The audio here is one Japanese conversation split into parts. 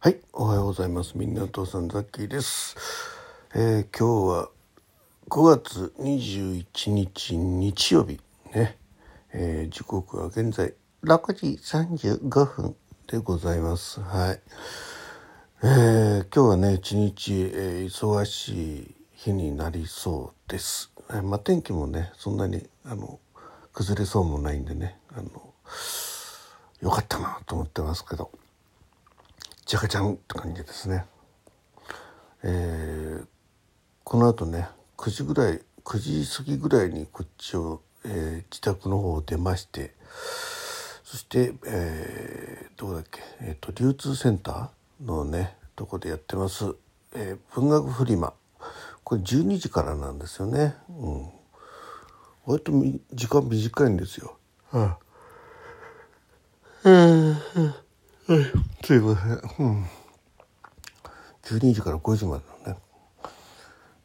はい、おはようございます。みんなお父さんザッキーです。えー今日は5月21日日曜日ね、えー時刻は現在6時35分でございます。はい。えー今日はね一日、えー忙しい日になりそうです。えーまあ天気もねそんなにあの崩れそうもないんでねあのよかったなと思ってますけど。じゃかちゃんって感じですね。えーこの後ね9時ぐらい9時過ぎぐらいにこっちを、えー自宅の方を出ましてそして、えーどこだっけ、えーと流通センターのねとこでやってます、えー文学フリマこれ12時からなんですよね。うん、割とみ時間短いんですよ。はあはい、すいません。うん。12時から5時までのね、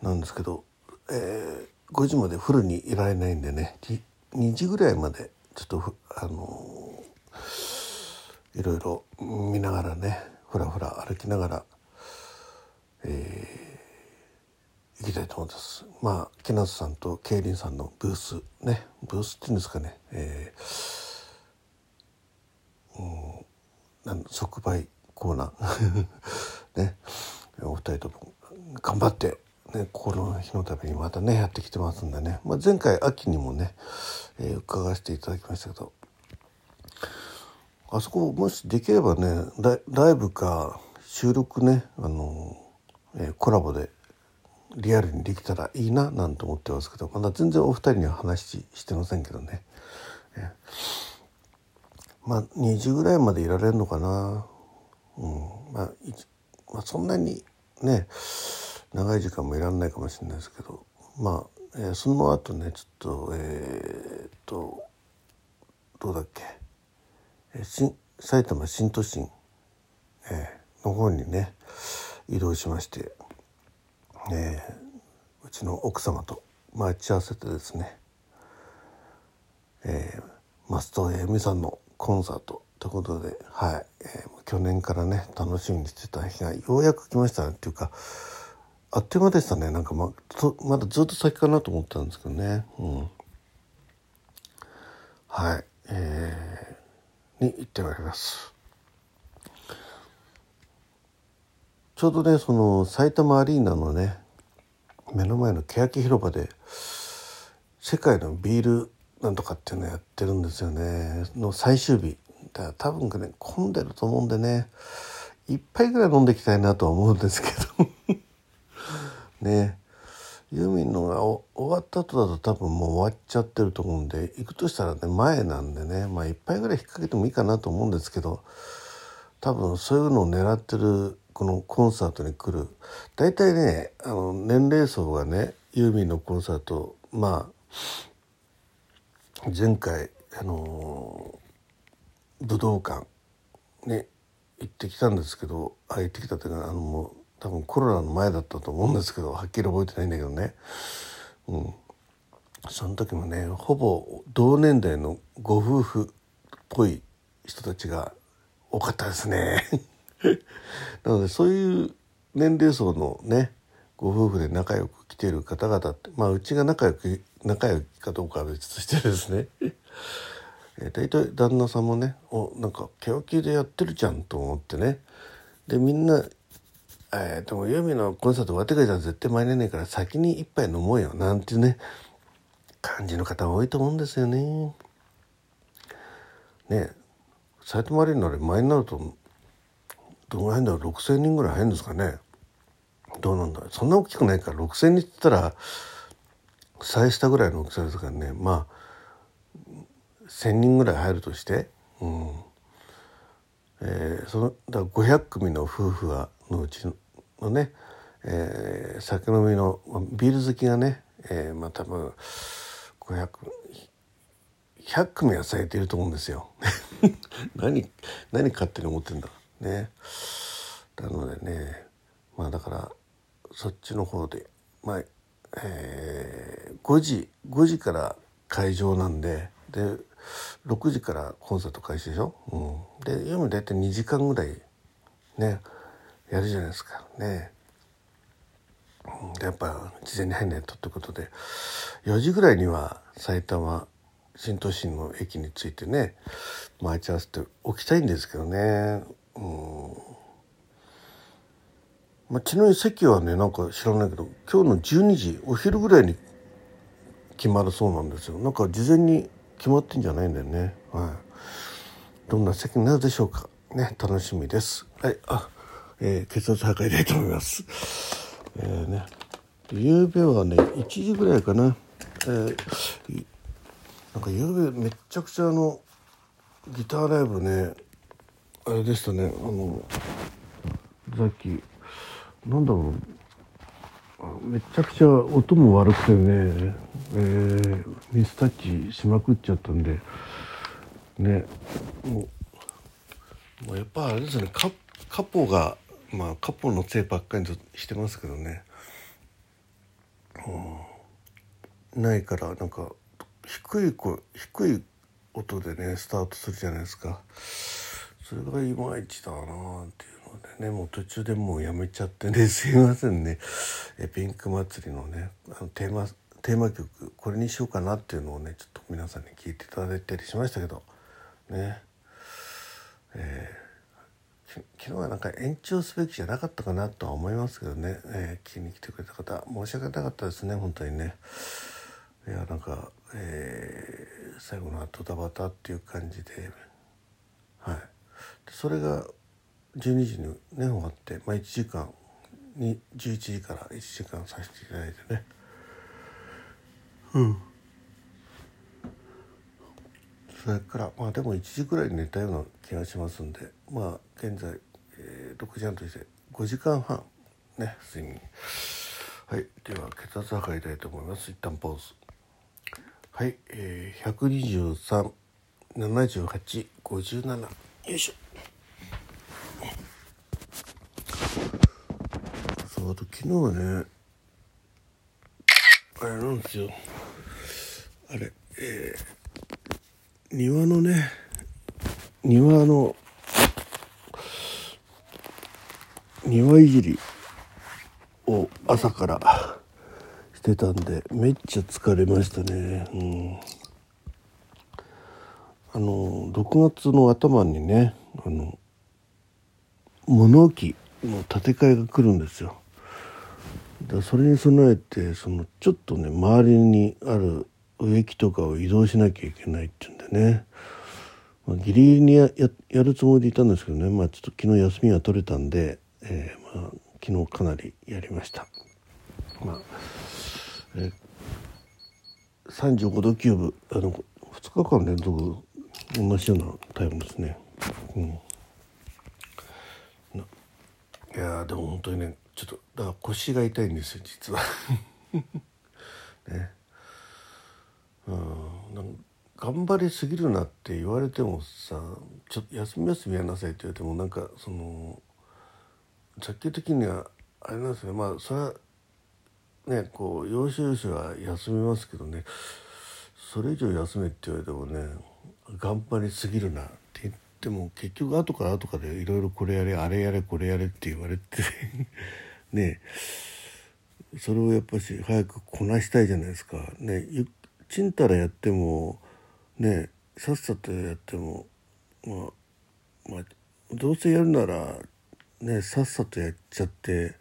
なんですけど、えー、5時までフルにいられないんでね、2時ぐらいまでちょっと、あのーいろいろ見ながらね、ふらふら歩きながら、えー行きたいと思います。まあ、木夏さんと競輪さんのブースね、ブースっていうんですかね、えーなん即売コーナー。ね。お二人とも頑張って、ね、この日のためにまたねやってきてますんでね、まあ、前回秋にもね、えー伺わせていただきましたけどあそこもしできればねライライブか収録ねあの、えーコラボでリアルにできたらいいななんて思ってますけどまだ全然お二人には話してませんけどね。えー。まあ2時ぐらいまでいられるのかな、うん。まあ、まあそんなにね長い時間もいらんないかもしれないですけど。まあ、えーその後ねちょっとえーっとどうだっけ、えー新埼玉新都心、えーの方にね移動しまして、えーうちの奥様と待ち合わせてですねえー、松任谷由実さんのコンサートということで、はい。えー去年からね楽しみにしてた日がようやく来ましたねっていうかあっという間でしたね。なんかままだずっと先かなと思ったんですけどね、うん、はい、えー、に行ってまいります。ちょうどねその埼玉アリーナのね目の前の欅広場で世界のビールなんとかっていうのやってるんですよね。の最終日。だから多分ね混んでると思うんでね。一杯ぐらい飲んでいきたいなとは思うんですけど ね。ユーミンのが終わった後だと多分もう終わっちゃってると思うんで行くとしたらね前なんでねまあ一杯ぐらい引っ掛けてもいいかなと思うんですけど多分そういうのを狙ってるこのコンサートに来る。大体ねあの年齢層がねユーミンのコンサートまあ前回あの武道館ね行ってきたんですけどあ行ってきたというかあのもう多分コロナの前だったと思うんですけどはっきり覚えてないんだけどね、うん、その時もねほぼ同年代のご夫婦っぽい人たちが多かったですね。なのでそういう年齢層のねご夫婦で仲良く来ている方々ってまあうちが仲良く仲良きかどうかは別としてですね。え大体旦那さんもねおなんか欅でやってるじゃんと思ってね。でみんな、えーでもユーミのコンサート終わってからじゃ絶対参れねえから先に一杯飲もうよなんてね感じの方多いと思うんですよね。ねえ埼玉アリーナで前になるとどの辺だろう6,000人ぐらい入るんですかね。どうなんだそんな大きくないから6,000人って言ったら最下ぐらいの大きさですからねまあ1,000人ぐらい入るとして、うんえーそのだから500組の夫婦がのうちのね、えー酒飲みのビール好きがね、えーまあ多分500 100組は咲いていると思うんですよ。何何勝手に思ってんだね。なのでねまあだからそっちの方で。まあ、えー5時5時から会場なんで。で6時からコンサート開始でしょ、うん、で読む大体2時間ぐらいねやるじゃないですか。ね。やっぱ事前に入んないとってことで。4時ぐらいには埼玉新都心の駅に着いてね待ち合わせておきたいんですけどね。うん。まあ、ちなみに席はねなんか知らないけど今日の12時お昼ぐらいに決まるそうなんですよ。なんか事前に決まってんじゃないんだよね。はい。どんな席になるでしょうか。ね楽しみです。はいあ、えー、血圧測りたいと思います。えーね夕べはね1時ぐらいかな。えー、なんか夕べめちゃくちゃあのギターライブねあれでしたね。あのさっきなんだろう。めちゃくちゃ音も悪くてね、えー、ミスタッチしまくっちゃったんで。ね。もうもうやっぱあれですね。カカポがまあカポのせいばっかりとしてますけどね、うん、ないからなんか低い声低い音でねスタートするじゃないですか。それがいまいちだなっていう。でねもう途中でもうやめちゃってね すいませんね。えピンク祭りのねあのテーマテーマ曲これにしようかなっていうのをねちょっと皆さんに聞いていただいたりしましたけどね。えー、昨日はなんか延長すべきじゃなかったかなとは思いますけどね、えー、聞きに来てくれた方申し訳なかったですね本当にね。いやなんか、えー、最後の後田バタっていう感じではい。それが12時にね終わって、まあ、1時間に11時から1時間させていただいてね。うん。それからまあでも1時ぐらいに寝たような気がしますんでまあ現在、えー、6時半として5時間半ね睡眠。はい。では血圧測りたいと思います。一旦ポーズ。はい。えー、1237857よいしょ。あと昨日はねあれなんですよ。あれえー、庭のね庭の庭いじりを朝からしてたんでめっちゃ疲れましたね。うん。あの6月の頭にねあの物置の建て替えが来るんですよ。だそれに備えてそのちょっとね周りにある植木とかを移動しなきゃいけないっていうんでね、まあ、ギリギリにややるつもりでいたんですけどね、まあ、ちょっと昨日休みが取れたんで、えー、まあ、昨日かなりやりました。まあえー、35度キューブあの2日間連続同じようなタイムですね。うん、いやでも本当にねちょっとだから腰が痛いんですよ実は。ね。うん頑張りすぎるなって言われてもさちょっと休み休みやなさいって言われてもなんかその雑球的にはあれなんですよまあそれはねこう要所要所は休みますけどね。それ以上休めって言われてもね頑張りすぎるなって言っても結局後から後からいろいろこれやれあれやれこれやれって言われて ねそれをやっぱし早くこなしたいじゃないですか。ねちんたらやってもねさっさとやってもまあまあどうせやるならねさっさとやっちゃって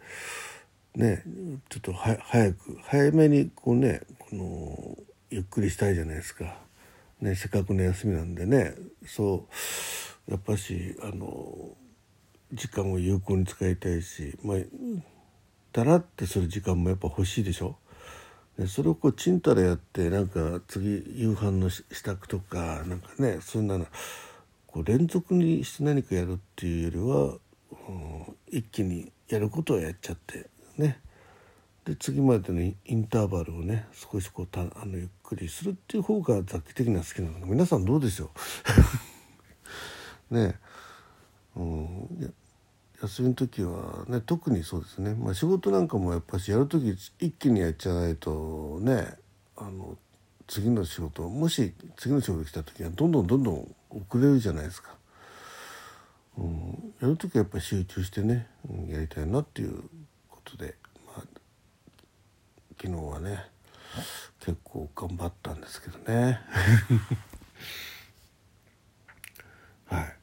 ねちょっとは早く早めにこうねこのゆっくりしたいじゃないですか。ね、せっかくの休みなんでねそうやっぱしあの時間を有効に使いたいし、まあ、だらってする時間もやっぱ欲しいでしょ？でそれをこうちんたらやってなんか次夕飯の支度とかなんかねそんなのこう連続にして何かやるっていうよりは、うん、一気にやることをやっちゃってね。で次までのインターバルをね少しこうたあのゆっくりするっていう方が雑記的な好きなの。皆さんどうでしょう？ね。うん休みの時はね特にそうですね、まあ、仕事なんかもやっぱしやる時一気にやっちゃないとねあの次の仕事もし次の仕事来た時はどんどんどんどん遅れるじゃないですか。うん、やる時はやっぱり集中してね、うん、やりたいなっていうことで、まあ、昨日はね結構頑張ったんですけどね。はい。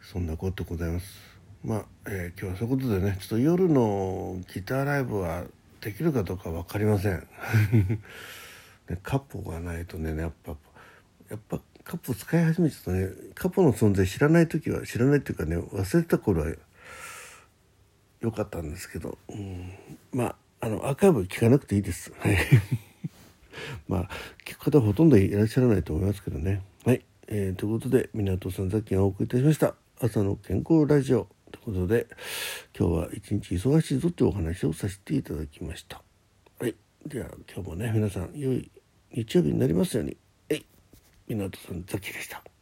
そんなことございます。まあ、えー、今日はそういうことでねちょっと夜のギターライブはできるかどうか分かりません。ね、カポがないとねやっぱやっぱカポ使い始めちゃうとね。カポの存在知らない時は知らないっていうかね忘れた頃は良かったんですけど、うん、まああのアーカイブ聞かなくていいです。まあ聞く方ほとんどいらっしゃらないと思いますけどね。はい、えー、ということで港さんザッキンがお送りいたしました。朝の健康ラジオ。ことで今日は一日忙しいぞというお話をさせていただきました。はい、では今日もね皆さん良い日曜日になりますように。えい、港さんザッキーでした。